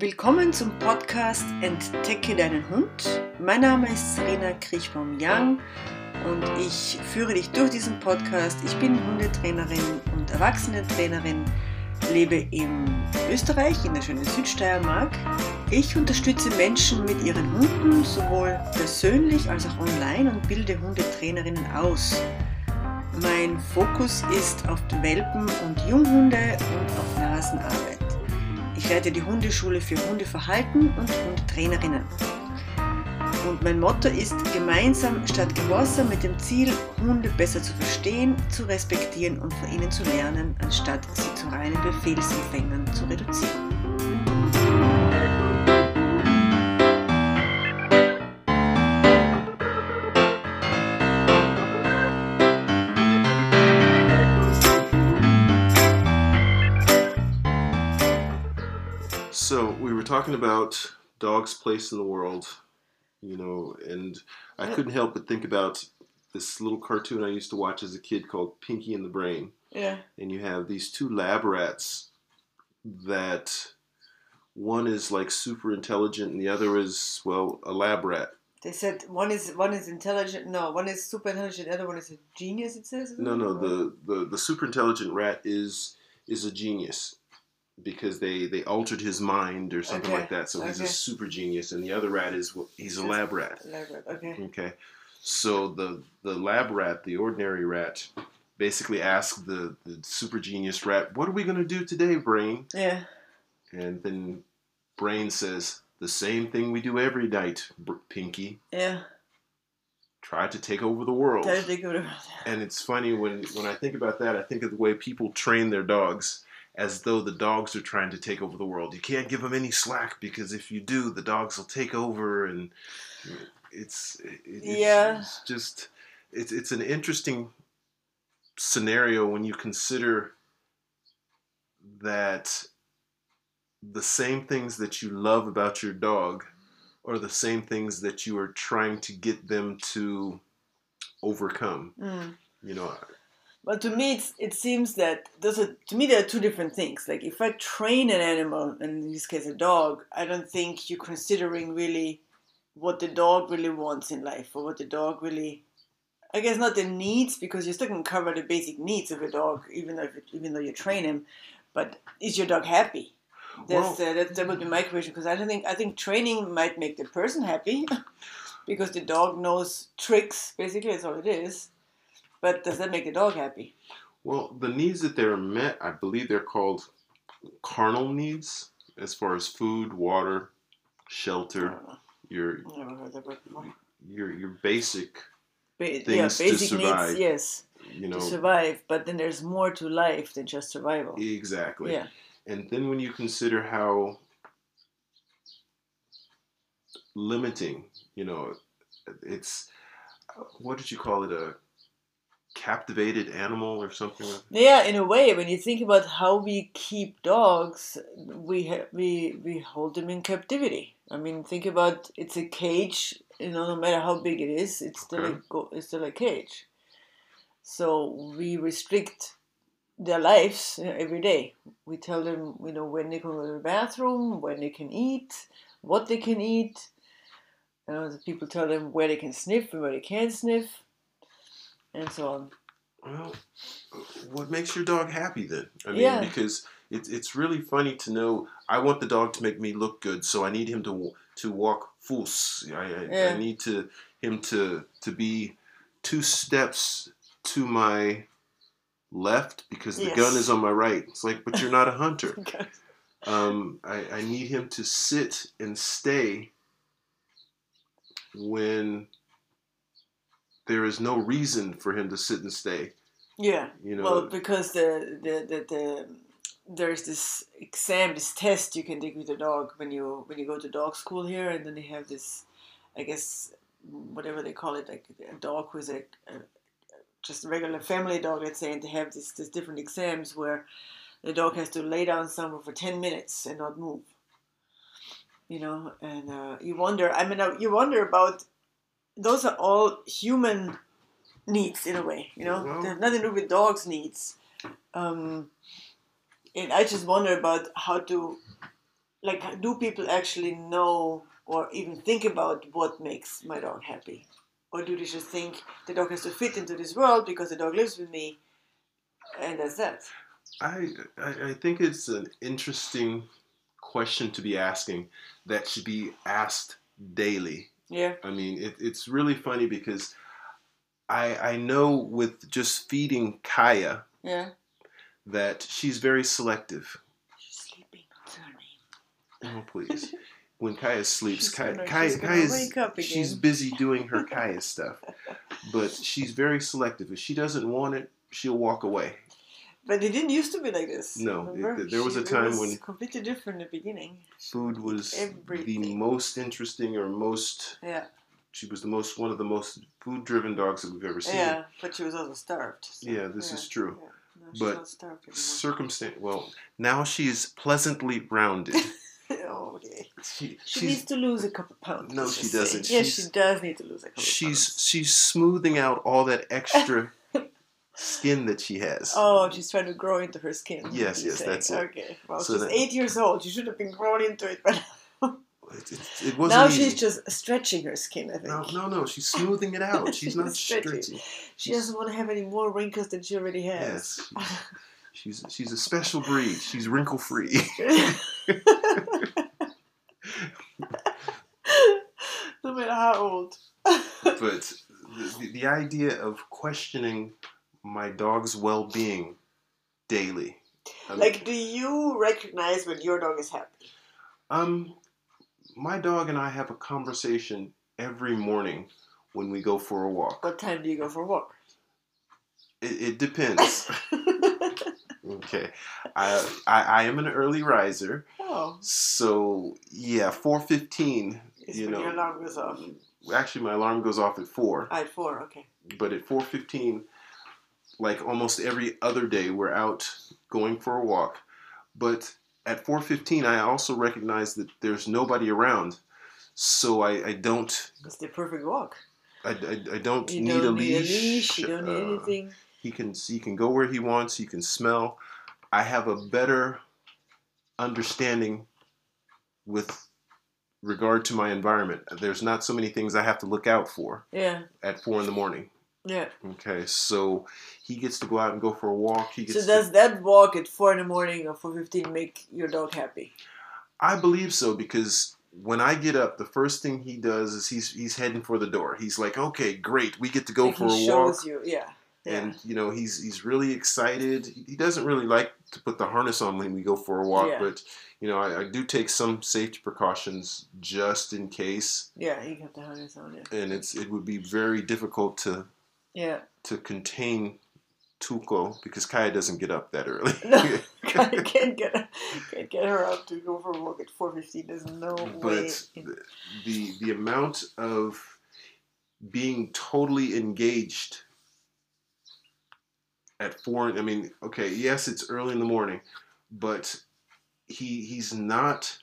Willkommen zum Podcast Entdecke deinen Hund. Mein Name ist Serena Kriechbaum-Young und ich führe dich durch diesen Podcast. Ich bin Hundetrainerin und Erwachsenentrainerin, lebe in Österreich, in der schönen Südsteiermark. Ich unterstütze Menschen mit ihren Hunden sowohl persönlich als auch online und bilde Hundetrainerinnen aus. Mein Fokus ist auf Welpen und Junghunde und auf Nasenarbeit. Ich leite die Hundeschule für Hundeverhalten und Hundetrainerinnen. Und mein Motto ist gemeinsam statt Gehorsam mit dem Ziel, Hunde besser zu verstehen, zu respektieren und von ihnen zu lernen, anstatt sie zu reinen Befehlsempfängern zu reduzieren. So we were talking about dog's place in the world, you know, and I couldn't help but think about this little cartoon I used to watch as a kid called Pinky and the Brain. Yeah. And you have these two lab rats that one is like super intelligent and the other is well a lab rat. They said one is one is intelligent. No, one is super intelligent. The other one is a genius. It says. No, no, the, the, the super intelligent rat is is a genius because they they altered his mind or something Okay, like that. So he's a super genius, and the other rat is he's a Just- lab rat. Okay. Okay, so the the lab rat, the ordinary rat, basically asked the the super genius rat, "What are we gonna do today, Brain?" Yeah. And then Brain says, "The same thing we do every night, Br- Pinky. Yeah. Try to take over the world." Tell they go to- And it's funny when when I think about that, I think of the way people train their dogs as though the dogs are trying to take over the world. You can't give them any slack because if you do, the dogs will take over, and it's, it, it's Yeah. it's just it's it's an interesting scenario when you consider that the same things that you love about your dog are the same things that you are trying to get them to overcome Mm. you know But to me, it's, it seems that those are to me there are two different things. Like if I train an animal, and in this case a dog, I don't think you're considering really what the dog really wants in life or what the dog really. I guess not the needs because you're still going to cover the basic needs of a dog, even though it, even though you train him. But is your dog happy? That's Well- uh, that, that would be my question because I don't think I think training might make the person happy because the dog knows tricks. Basically, that's all it is. But does that make the dog happy? well the needs that they're met i believe they're called carnal needs as far as food water shelter oh. your Never heard that word before. your your basic Ba- yeah, Things to survive. needs, yes, you know to survive. But then there's more to life than just survival. exactly Yeah, and then when you consider how limiting you know it's what did you call it a captivated animal or something yeah. In a way, when you think about how we keep dogs, we ha- we we hold them in captivity. I mean, think about it's a cage. You know, no matter how big it is, it's still a go- it's still a cage. So we restrict their lives you know, every day. We tell them, you know, when they can go to the bathroom, when they can eat, what they can eat. You know, the people tell them where they can sniff and where they can't sniff, and so on. Well, what makes your dog happy then? I mean, Yeah. because it's it's really funny to know. I want the dog to make me look good, so I need him to to walk fus. I, I, Yeah. I need to him to to be two steps to my left because the Yes. gun is on my right. It's like, but you're not a hunter. Um, I, I need him to sit and stay when there is no reason for him to sit and stay. Yeah. You know, Well, because the, the, the, the there's this exam, this test you can take with the dog when you when you go to dog school here, and then they have this, I guess, whatever they call it, like a dog who's a, a just a regular family dog, let's say, and they have this this different exams where the dog has to lay down somewhere for ten minutes and not move. You know, and uh, you wonder. I mean, you wonder about those are all human needs in a way. You know, Well- they have nothing to do with dogs' needs. Um, and I just wonder about how to like do people actually know or even think about what makes my dog happy or do they just think the dog has to fit into this world because the dog lives with me and that's that I, I I think it's an interesting question to be asking that should be asked daily. Yeah I mean, it, it's really funny because I I know with just feeding Kaya yeah that she's very selective. she's sleeping her Oh please. When Kaya sleeps, She's Kaya, gonna- Kaya, she's gonna Kaya's, wake up again. she's busy doing her Kaya stuff. But she's very selective. If she doesn't want it, she'll walk away. But it didn't used to be like this No, it- there was a time it was when- completely different in the beginning Food was the most interesting or most yeah she was the most one of the most food driven dogs that we've ever seen. yeah but she was also starved so, Yeah, this is true. yeah. No, she's But. Circumstance well, now she is pleasantly rounded. oh, okay. She, She needs to lose a couple pounds. No, she doesn't. Yes, She's- she does need to lose a couple she's pounds. she's smoothing out all that extra skin that she has. Oh, she's trying to grow into her skin. Yes, yes, saying. that's it. Okay, well, So she's that- eight years old. She should have been grown into it, but It, it, it wasn't now easy. she's just stretching her skin. I think. no, no, no. She's smoothing it out. She's She's not stretching. stretching. She doesn't want to have any more wrinkles than she already has. Yes, she's she's a special breed. She's wrinkle free. no matter how old. but the, the idea of questioning my dog's well-being daily like, do you recognize when your dog is happy? um my dog and i have a conversation every morning when we go for a walk What time do you go for a walk? it, it depends okay I, I i am an early riser oh, so yeah 4.15 you when know your alarm goes off. actually my alarm goes off at 4 At four, okay. but at 4.15 like almost every other day we're out going for a walk but at 4.15 i also recognize that there's nobody around so i, I don't It's the perfect walk. I, I, I don't You need, don't a, need leash. a leash. You don't need Uh, anything. he can he can go where he wants he can smell i have a better understanding with regard to my environment there's not so many things i have to look out for Yeah, at four in the morning yeah. Okay, so he gets to go out and go for a walk. He gets So to- does that walk at four in the morning or four fifteen make your dog happy? I believe so because when I get up, the first thing he does is he's he's heading for the door. He's like, "Okay, great, we get to go Like for he a walk." shows you, yeah, yeah, And you know he's he's really excited. He doesn't really like to put the harness on when we go for a walk, Yeah. but you know I, I do take some safety precautions just in case. yeah. You got the harness on, yeah, And it's it would be very difficult to yeah. to contain Tuco because Kaya doesn't get up that early. No. I can't get can't get her up to go for a walk at four fifteen. There's no way. but the, the the amount of being totally engaged at four i mean okay yes it's early in the morning but he he's not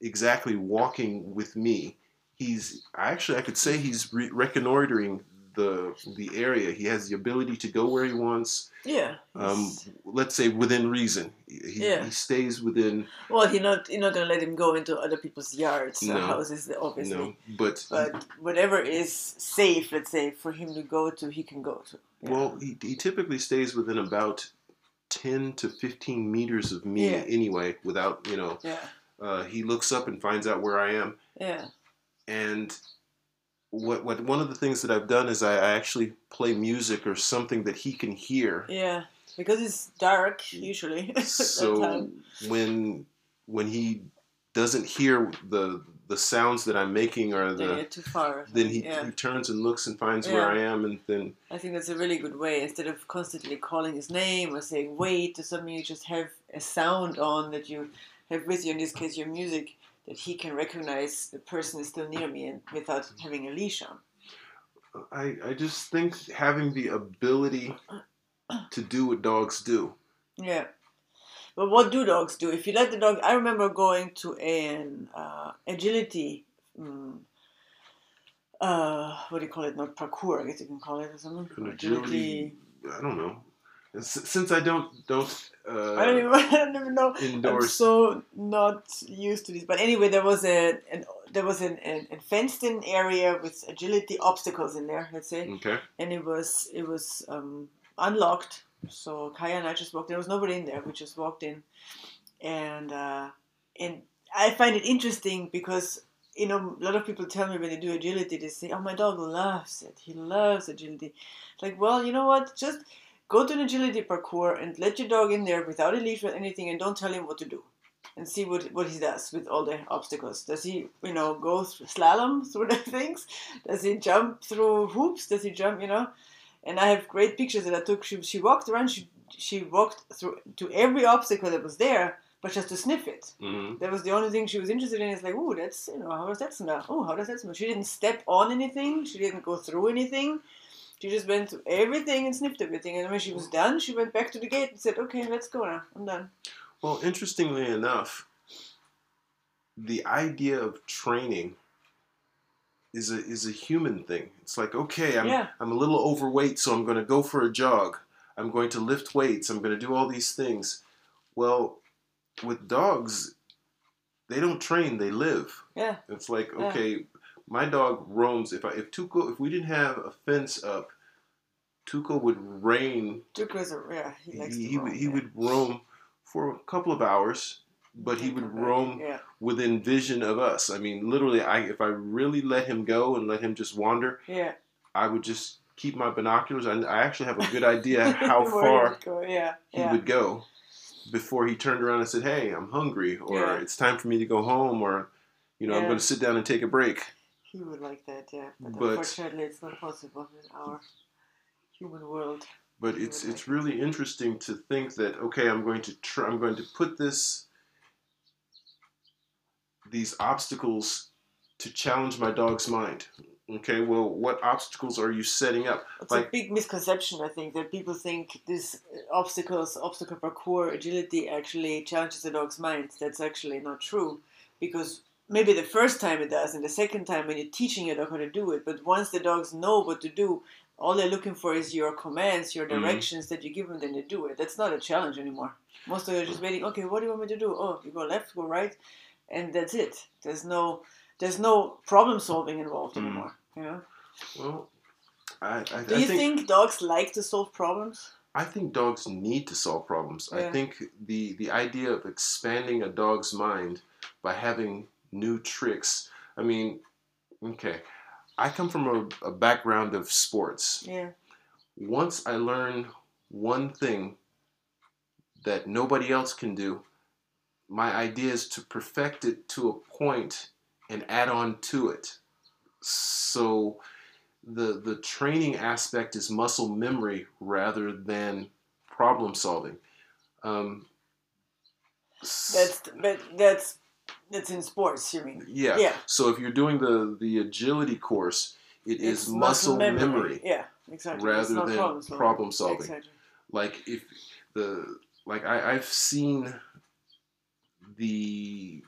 exactly walking with me he's actually i could say he's re- reconnoitering the the area he has the ability to go where he wants yeah. um, let's say within reason he, Yeah. he stays within well, you're not you're not gonna let him go into other people's yards or No. houses, obviously. know but But whatever is safe, let's say, for him to go to, he can go to. Yeah. Well, he, he typically stays within about 10 to 15 meters of me Yeah. anyway, without, you know, yeah, uh, he looks up and finds out where I am. yeah, And what, what one of the things that I've done is I, I actually play music or something that he can hear. yeah. Because it's dark usually. So when when he doesn't hear the the sounds that I'm making or Then the far. then he, yeah. he turns and looks and finds where I am and then I think that's a really good way. Instead of constantly calling his name or saying wait or something, you just have a sound on that you have with you. In this case, your music that he can recognize the person is still near me and without having a leash on. I, I just think having the ability to do what dogs do. Yeah. But what do dogs do? If you let the dog, I remember going to an uh, agility, um, uh, what do you call it? Not parkour, I guess you can call it or something. An agility, I don't know. Since I don't don't uh, I don't even, I don't even know. I'm so not used to this. But anyway, there was a an, there was an, an, a fenced-in area with agility obstacles in there. Let's say, okay. and it was it was um, unlocked. So Kaya and I just walked. There was nobody in there. We just walked in, and uh, and I find it interesting because you know a lot of people tell me when they do agility, they say, "Oh, my dog loves it. He loves agility." Like, well, you know what? Just go to an agility parkour and let your dog in there without a leash or anything, and don't tell him what to do. And see what, what he does with all the obstacles. Does he, you know, go through slalom through the things? Does he jump through hoops? Does he jump, you know? and I have great pictures that I took. She, she walked around. She she walked through to every obstacle that was there, but just to sniff it. hmm That was the only thing she was interested in. It's like, oh, that's you know, how does that smell? Oh, how does that smell? She didn't step on anything. She didn't go through anything. She just went through everything and sniffed everything. And when she was done, she went back to the gate and said, "Okay, let's go now. I'm done." Well, interestingly enough, the idea of training is a is a human thing. It's like, okay, I'm Yeah. I'm a little overweight, so I'm going to go for a jog. I'm going to lift weights. I'm going to do all these things. Well, with dogs, they don't train; they live. Yeah, It's like, Yeah. okay, my dog roams. If I if Tuco, if we didn't have a fence up, Tuco would reign Tuco's a yeah. He likes he, to roam, would, he yeah. would roam for a couple of hours, but he would roam Yeah, within vision of us. I mean, literally, I if I really let him go and let him just wander, yeah. I would just keep my binoculars. I, I actually have a good idea how far Yeah, he yeah. would go before he turned around and said, "Hey, I'm hungry," or. "It's time for me to go home," or you know, I'm going to sit down and take a break. He would like that, yeah. But, But- unfortunately, it's not possible in our human world. But it's it's really interesting to think that okay, I'm going to try, I'm going to put this these obstacles to challenge my dog's mind. Okay, well, what obstacles are you setting up? It's Like- a big misconception, I think, that people think this uh, obstacles, obstacle parkour, agility actually challenges the dog's mind. That's actually not true, because maybe the first time it does, and the second time when you're teaching your dog how to do it. But once the dogs know what to do, all they're looking for is your commands, your Mhm. directions that you give them, then they do it. That's not a challenge anymore. Most of them are just waiting. Okay, what do you want me to do? Oh, you go left, go right, and that's it. There's no, there's no problem solving involved Mhm. anymore. You know. Well, I I, Do I you think, think, dogs like to solve problems? I think dogs need to solve problems. I think the the idea of expanding a dog's mind by having new tricks. I mean, okay, I come from a, a background of sports. Yeah. once I learn one thing that nobody else can do, my idea is to perfect it to a point and add on to it. So the the training aspect is muscle memory rather than problem solving. Um, That's but that's that's in sports. You mean? yeah. Yeah. So if you're doing the the agility course, it is It's muscle, memory Yeah, exactly. Rather than problem solving. problem solving. Exactly. like if the like I, I've seen the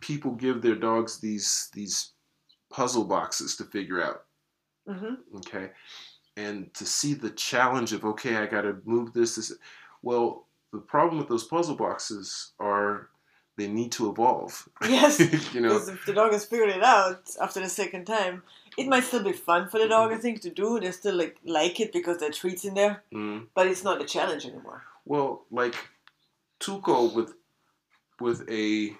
people give their dogs these these puzzle boxes to figure out hmm okay and to see the challenge of okay i gotta move this this well the problem with those puzzle boxes are they need to evolve Yes. you know Because if the dog has figured it out after the second time, it might still be fun for the dog. I think to do. They still like like it because there are treats in there, Mm. but it's not a challenge anymore. Well, like Tuco with with a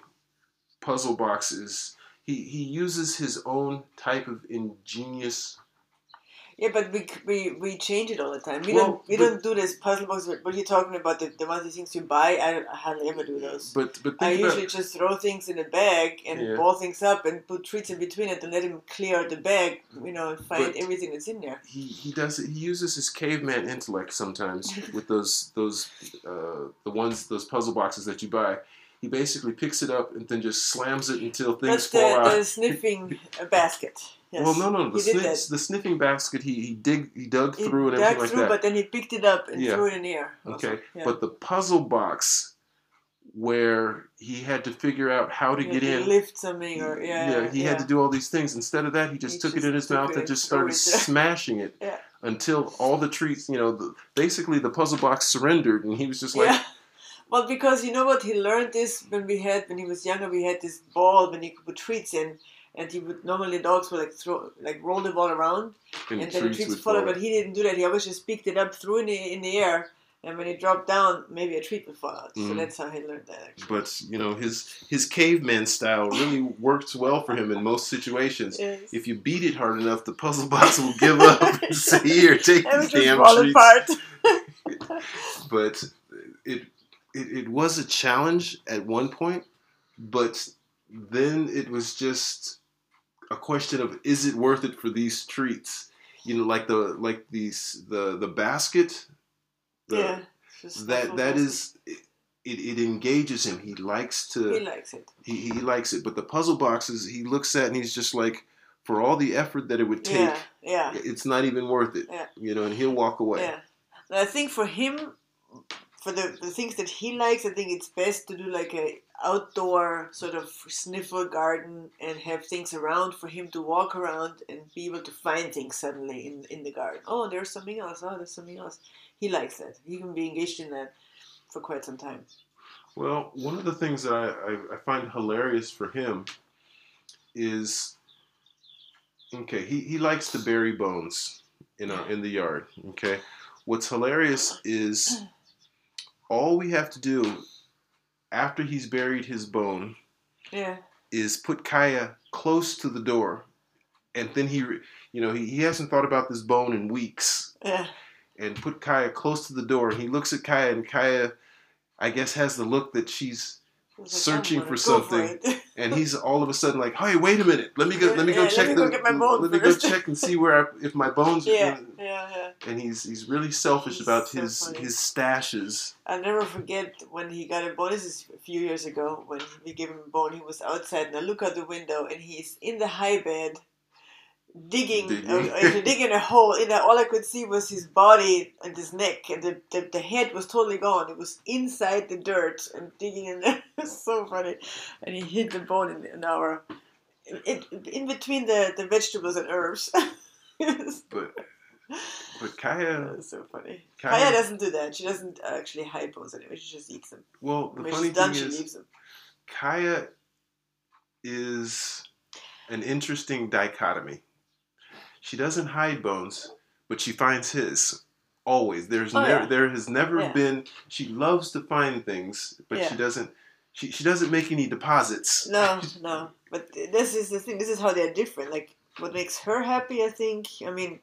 puzzle box is he he uses his own type of ingenious. Yeah, but we we, we change it all the time. We Well, don't we but- don't do this puzzle box. What are talking about? The, the ones the things you buy? I, I hardly ever do those. But but I usually just throw things in a bag and Yeah. ball things up and put treats in between it and let him clear the bag, you know, and find But- everything that's in there. he he does it. He uses his caveman intellect sometimes with those those uh, the ones those puzzle boxes that you buy. He basically picks it up and then just slams it until things That's fall the, out. the sniffing basket. Yes. Well, no, no, the, sniff, the sniffing basket. He he dig he dug He through and everything like through, that. but then he picked it up and Yeah. threw it in the air. also. Okay, Yeah. but the puzzle box where he had to figure out how to He get had to in. lift something or yeah. Yeah, he had to do all these things. Instead of that, he just He took just it in his mouth and just started it smashing it until all the treats, you know, the, basically the puzzle box surrendered, and he was just like, yeah. Well, because you know what, he learned this when we had when he was younger. We had this ball when he could put treats in, and he would normally dogs would like throw like roll the ball around, and, and then the treats would follow. But he didn't do that. He always just picked it up, threw it in the, in the air, and when it dropped down, maybe a treat would fall out. So Mhm. that's how he learned that. Actually. But you know, his his caveman style really works well for him in most situations. Yes. If you beat it hard enough, the puzzle box will give up and say, "Here, take these damn treats." apart. But it, it it was a challenge at one point, but then it was just a question of is it worth it for these treats? You know, like the like these the the basket. The, yeah. That that is it, it engages him. He likes to He likes it. he, he likes it. But the puzzle boxes he looks at and he's just like, for all the effort that it would take, Yeah. Yeah. it's not even worth it. Yeah. You know, and he'll walk away. Yeah. And I think for him, for the, the things that he likes, I think it's best to do like a outdoor sort of sniffle garden and have things around for him to walk around and be able to find things suddenly in, in the garden. Oh, there's something else. Oh, there's something else. He likes that. He can be engaged in that for quite some time. Well, one of the things that I, I, I find hilarious for him is okay, he, he likes to bury bones in a, in the yard. Okay. What's hilarious is all we have to do after he's buried his bone Yeah. is put Kaya close to the door, and then he, you know, he, he hasn't thought about this bone in weeks, Yeah. and put Kaya close to the door. And he looks at Kaya, and Kaya, I guess, has the look that she's, He's Searching for something. it." and he's all of a sudden like, hey, wait a minute, let me go, let me go Yeah, let check me the, go get my bone let me go check and see where I, if my bones. yeah. Yeah. Yeah. And he's he's really selfish He's about so his funny. his stashes. I'll never forget when he got a bone. This is a few years ago when we gave him a bone. He was outside, and I look out the window, and he's in the high bed, digging, Digging. uh, uh, digging a hole. In there, all I could see was his body and his neck, and the, the, the head was totally gone. It was inside the dirt and digging in there. It was so funny, and he hid the bone in, in our, in, in between the, the vegetables and herbs. But but Kaya, so funny. Kaya- Kaya doesn't do that. She doesn't actually hide bones anyway. She just eats them. well, the When funny she's done, thing she is. them. Kaya is an interesting dichotomy. She doesn't hide bones, but she finds his. Always. There's Oh, never yeah. there has never Yeah. been she loves to find things, but she doesn't she, she doesn't make any deposits. No, no. But this is the thing. This is how they're different. Like what makes her happy, I think. I mean,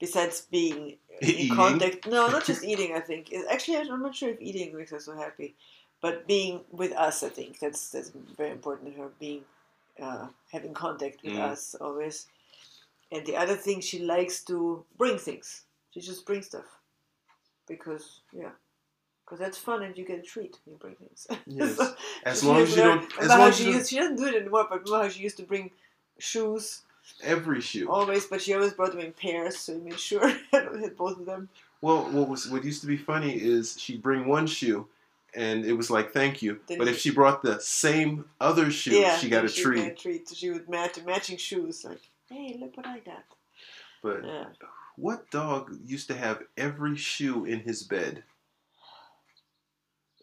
besides being in Eating? contact. No, not just eating. I think. Actually, I'm not sure if eating makes her so happy, but being with us, I think that's that's very important to her. Being uh, having contact with Mm. us always. And the other thing, she likes to bring things. She just brings stuff because yeah. Because that's fun and you get a treat when you bring things. Yes. So- As long as you don't as long as she, used, she doesn't do it anymore, but remember how she used to bring shoes every shoe. always, but she always brought them in pairs, so we made sure I had both of them. Well, what was what used to be funny is she'd bring one shoe, and it was like thank you. But if she brought the same other shoe, yeah, she got a she treat. Got a treat. So she would match matching shoes, like, hey, look what I got. But Yeah. what dog used to have every shoe in his bed?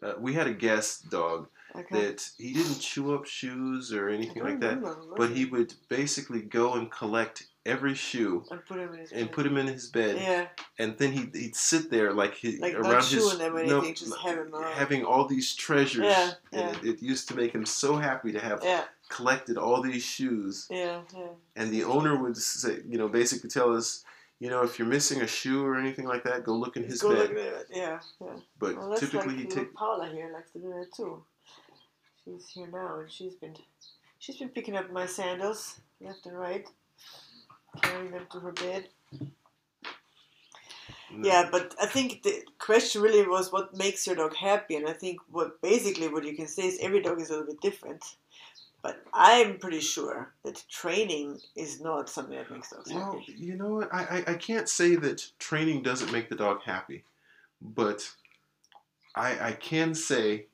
Uh, we had a guest dog Okay. that he didn't chew up shoes or anything like that, but he would basically go and collect every shoe and put him in his bed. him in his bed, Yeah, and then he'd, he'd sit there like he like around his no, anything, just have him having all these treasures. Yeah, and It, it used to make him so happy to have yeah, collected all these shoes. yeah, yeah. And the owner would say, you know, basically tell us, you know, if you're missing a shoe or anything like that, go look in his Go bed. look at it. Yeah, yeah. But Well, typically like he takes Paula here likes to do that too. She's here now, and she's been she's been picking up my sandals left and right, carrying them to her bed. Mm. Yeah, but I think the question really was what makes your dog happy, and I think what basically what you can say is every dog is a little bit different. But I'm pretty sure that training is not something that makes dogs Well, happy. you know what? I, I, I can't say that training doesn't make the dog happy, but I I can say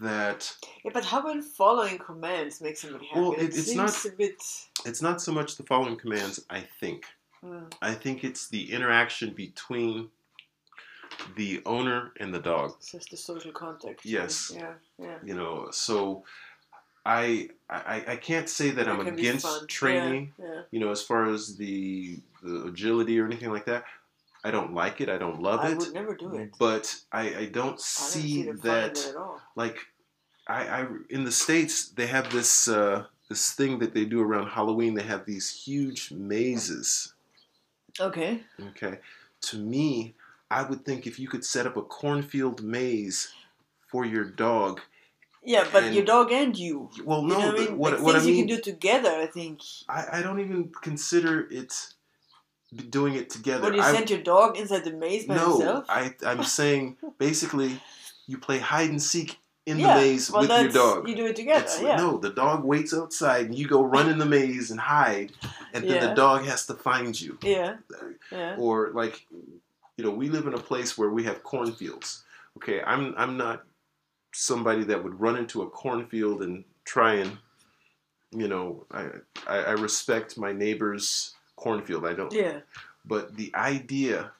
that Yeah, but how about following commands makes somebody happy? Well, It it- it's seems not- a bit. It's not so much the following commands, I think. Mm. I think it's the interaction between the owner and the dog. It's just the social contact. Yes. Yeah. Yeah. You know, so I I, I can't say that That I'm against training. Yeah. yeah. You know, as far as the the agility or anything like that, I don't like it. I don't love I it. would never do it. But I, I don't I see see fun in that at all. like I, I in the states they have this uh, this thing that they do around Halloween. They have these huge mazes. Okay. Okay, to me, I would think if you could set up a cornfield maze for your dog. Yeah, but And- your dog and you. Well, You no, know what I mean? what like what I things you can do together. I think. I, I don't even consider it doing it together. Do you I, send your dog inside the maze by no, himself? I I'm saying basically you play hide and seek in yeah. the maze well, with your dog. You do it together. It's- yeah. No, the dog waits outside and you go run in the maze and hide, and then Yeah. the dog has to find you. Yeah. Uh, yeah. Or like, you know, we live in a place where we have cornfields. Okay, I'm I'm not somebody that would run into a cornfield and try and, you know, I I, I respect my neighbor's cornfield. I don't. Yeah. But the idea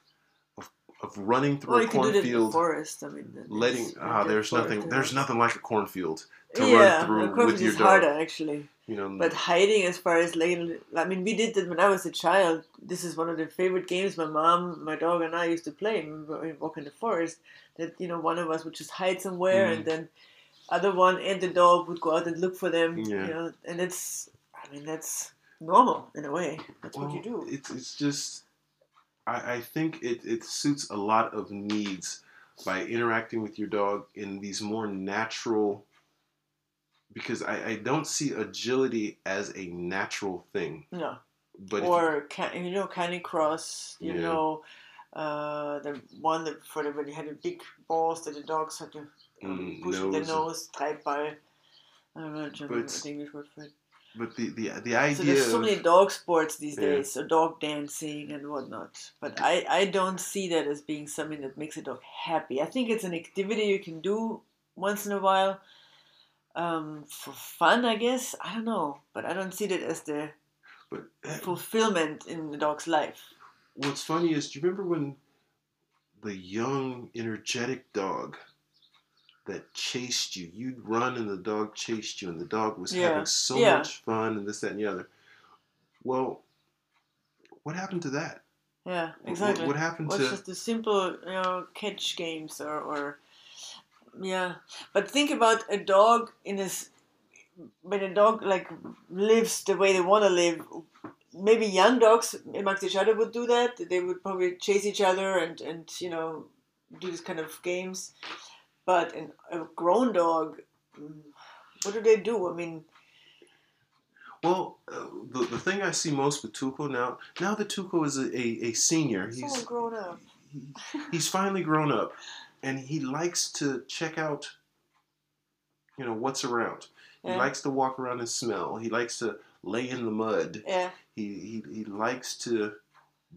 of running through Well, a you can do that in the cornfield, forest. I mean, letting ah, the there's nothing yeah. there's nothing like a cornfield to yeah, run through with your is dog. harder actually. You know, But hiding, as far as like, I mean, we did that when I was a child. This is one of the favorite games my mom, my dog, and I used to play when we walk in the forest. That you know, one of us would just hide somewhere, Mhm. and then other one and the dog would go out and look for them. Yeah. You know, and it's, I mean, that's normal in a way. That's what you do. It's it's just I, I think it, it suits a lot of needs by interacting with your dog in these more natural because I, I don't see agility as a natural thing. No. But or ca- you know, Canicross. You Yeah. know, uh, the one that for the when you had the big balls that the dogs had to um, Mm, push with their nose. nose, by. I don't know But- the English word for it. But the, the the idea. So there's so many dog sports these Yeah. days, so dog dancing and whatnot. But I, I don't see that as being something that makes a dog happy. I think it's an activity you can do once in a while um, for fun, I guess. I don't know, but I don't see that as the but eh, fulfillment in the dog's life. what's funny is do you remember when the young energetic dog that chased you you'd run and the dog chased you and the dog was Yeah, having so yeah. much fun and this that and the other well what happened to that Yeah, exactly. what, what happened Well, to just the simple, you know, catch games or, or yeah. But think about a dog in this when a dog like lives the way they want to live. Maybe young dogs amongst each other would do that. They would probably chase each other and and you know do this kind of games. But an, a grown dog, mm, what do they do? I mean, well uh, the, the thing i see most with tuco now now that tuco is a, a, a senior he's grown up. he, he's finally grown up and he likes to check out you know what's around he Yeah. likes to walk around and smell he likes to lay in the mud Yeah, he he, he likes to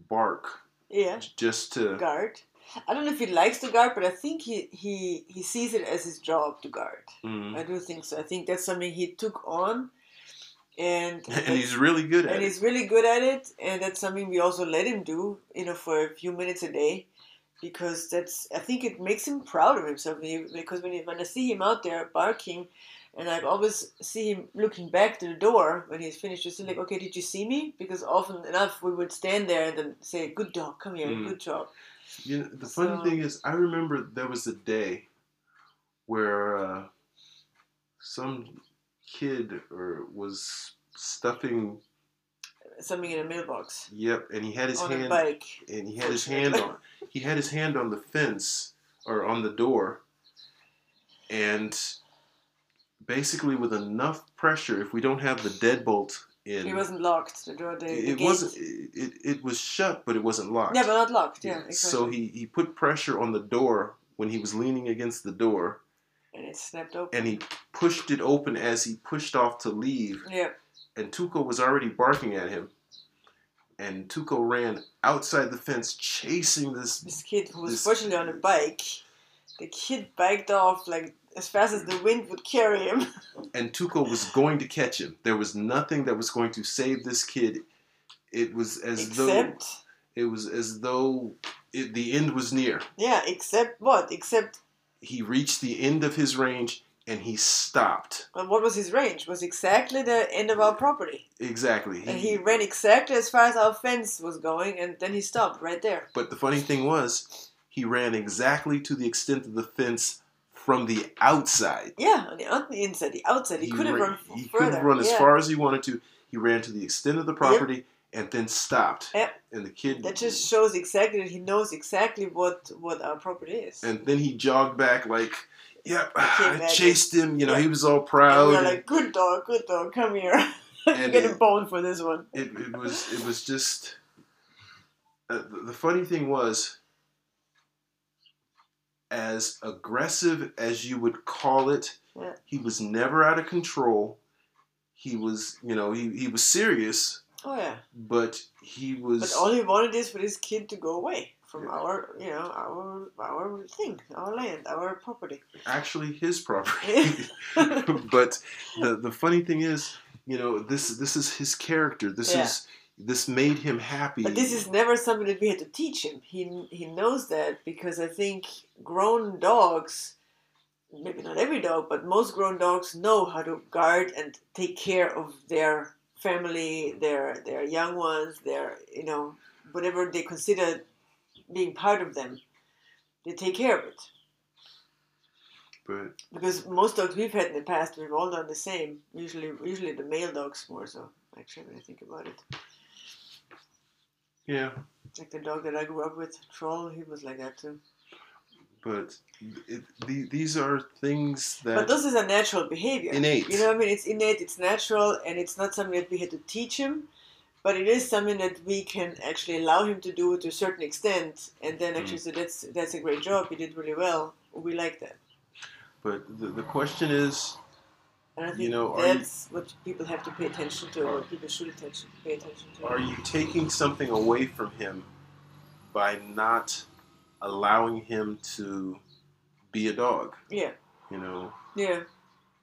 bark yeah. just to guard. I don't know if he likes to guard, but I think he, he, he sees it as his job to guard. Mm. I do think so. I think that's something he took on, and and he's really good at and it he's really good at it, and that's something we also let him do, you know, for a few minutes a day, because that's I think it makes him proud of himself. Because when when I see him out there barking, and I always see him looking back to the door when he's finished, just like, okay, did you see me? Because often enough we would stand there and then say, "Good dog, come here, Mm. good job." You know, the funny So- thing is, I remember there was a day where uh, some kid or was stuffing. Something in a mailbox Yep, and he had his on hand bike. and he had his hand on. He had his hand on the fence or on the door, and basically with enough pressure, if we don't have the deadbolt in, He wasn't locked. The door, the, the it gate. wasn't. It, it, it was shut, but it wasn't locked. Yeah, but not locked. Yeah, Yeah, exactly. So he, he put pressure on the door when he was leaning against the door, and it snapped open. and he pushed it open as he pushed off to leave. yeah, And Tuco was already barking at him. And Tuco ran outside the fence, chasing this. this kid who was This- fortunately on a bike. The kid biked off like as fast as the wind would carry him. And Tuco was going to catch him. There was nothing that was going to save this kid it was as though it was as though it, the end was near. yeah, except what? Except, He reached the end of his range and he stopped. well, what was his range? Was exactly the end of our property. Exactly. And he ran exactly as far as our fence was going, and then he stopped right there. But the funny thing was, he ran exactly to the extent of the fence from the outside. Yeah, on the, on the inside, the outside. He, could have ra- run He further. could run as yeah. far as he wanted to. He ran to the extent of the property and then stopped. Yep. And the kid. That just shows exactly that he knows exactly what what our property is. And then he jogged back like, "Yep, I chased him." You know, Yeah. he was all and proud. we were like, "Good dog, good dog, come here. you And get a bone for this one." it, it was it was just uh, the funny thing was as aggressive as you would call it Yeah. he was never out of control he was you know he, he was serious Oh yeah. but he was But all he wanted is for this kid to go away from Yeah. our, you know, our our thing, our land, our property. actually his property but the the funny thing is you know this this is his character this Yeah. is this made him happy But this is never something that we had to teach him. He he knows that because I think grown dogs, maybe not every dog, but most grown dogs know how to guard and take care of their family, their their young ones, their you know whatever they consider being part of them. They take care of it but because most dogs we've had in the past, we've all done the same. Usually, usually the male dogs more so. Actually, when I think about it, yeah like the dog that I grew up with, Troll, he was like that too. but it, the, these are things that But this is a natural behavior. innate. You know what I mean? It's innate, it's natural, and it's not something that we had to teach him, but it is something that we can actually allow him to do to a certain extent, and then actually Mm. say that's that's a great job. He did really well. We like that, But the, the question is, and I think You know, are you- that's what people have to pay attention to. What people should attention pay attention to. are you taking something away from him by not allowing him to be a dog? Yeah, You know, yeah.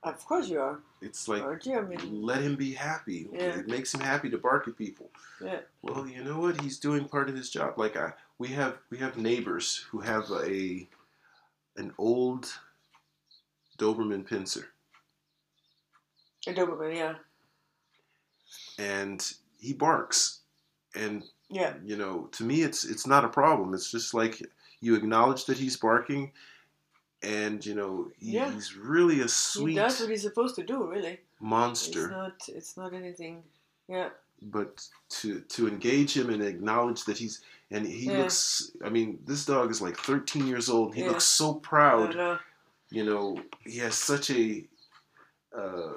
Of course you are, it's like aren't you? I mean, let him be happy. Yeah. It makes him happy to bark at people. yeah, Well, you know what? He's doing part of his job. Like I, we have we have neighbors who have a an old Doberman pinscher. A Doberman. Yeah, and he barks and yeah. you know to me it's it's not a problem it's just like you acknowledge that he's barking and you know he, Yeah. he's really a sweet. He does what he's supposed to do. Really, Monster. it's not. It's not anything. Yeah. but to to engage him and acknowledge that he's and he Yeah. looks i mean this dog is like 13 years old he Yeah. looks so proud know. you know he has such a uh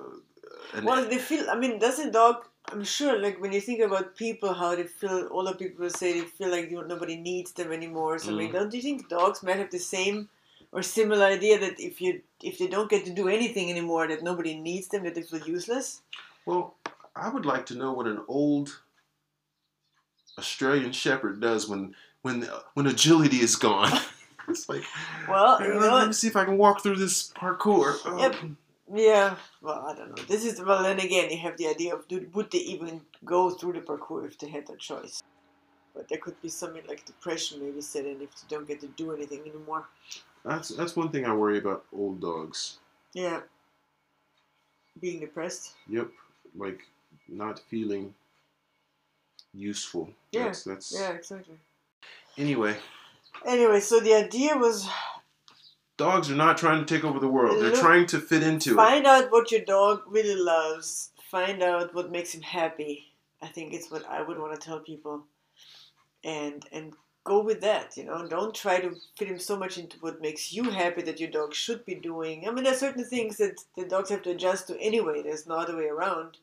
Well, they feel. I mean, doesn't dog? I'm sure. Like when you think about people, how they feel. Older people say they feel like you nobody needs them anymore. So I mean, Mm. don't you think dogs might have the same or similar idea that if you if they don't get to do anything anymore, that nobody needs them, that they feel useless? Well, I would like to know what an old Australian Shepherd does when when when agility is gone. it's like, Well, you let, know, let me see if I can walk through this parkour. Oh, Yep. Yeah. Well, I don't know. This is well. Then again, you have the idea of do, would they even go through the parkour if they had that choice? But there could be something like depression maybe set in if they don't get to do anything anymore. That's that's one thing I worry about old dogs. Yeah. Being depressed. Yep, like not feeling useful. Yeah, That's, that's Yeah, exactly. Anyway, Anyway, so the idea was dogs are not trying to take over the world. They're trying to fit into it. find out what your dog really loves. Find out what makes him happy. I think it's what I would want to tell people. And and go with that, you know. Don't try to fit him so much into what makes you happy that your dog should be doing. I mean, there's certain things that the dogs have to adjust to anyway. There's no other way around.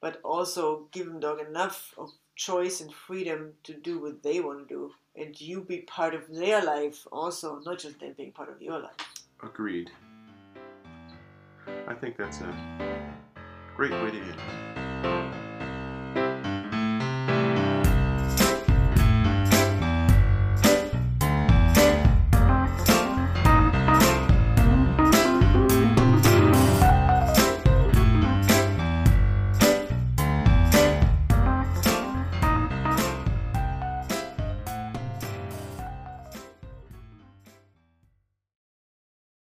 But also give them dog enough of choice and freedom to do what they want to do, and you be part of their life also, not just them being part of your life. Agreed. I think that's a great way to end.